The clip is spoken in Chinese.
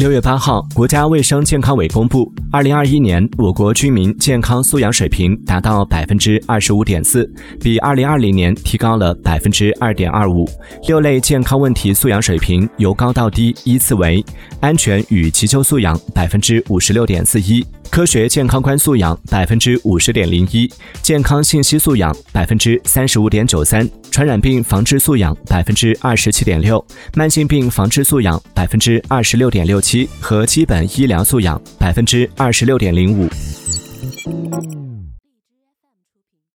六月八号，国家卫生健康委公布，二零二一年我国居民健康素养水平达到百分之二十五点四，比二零二零年提高了百分之二点二五。六类健康问题素养水平由高到低依次为：安全与急救素养百分之五十六点四一。科学健康观素养百分之五十点零一，健康信息素养百分之三十五点九三，传染病防治素养百分之二十七点六，慢性病防治素养百分之二十六点六七和基本医疗素养百分之二十六点零五。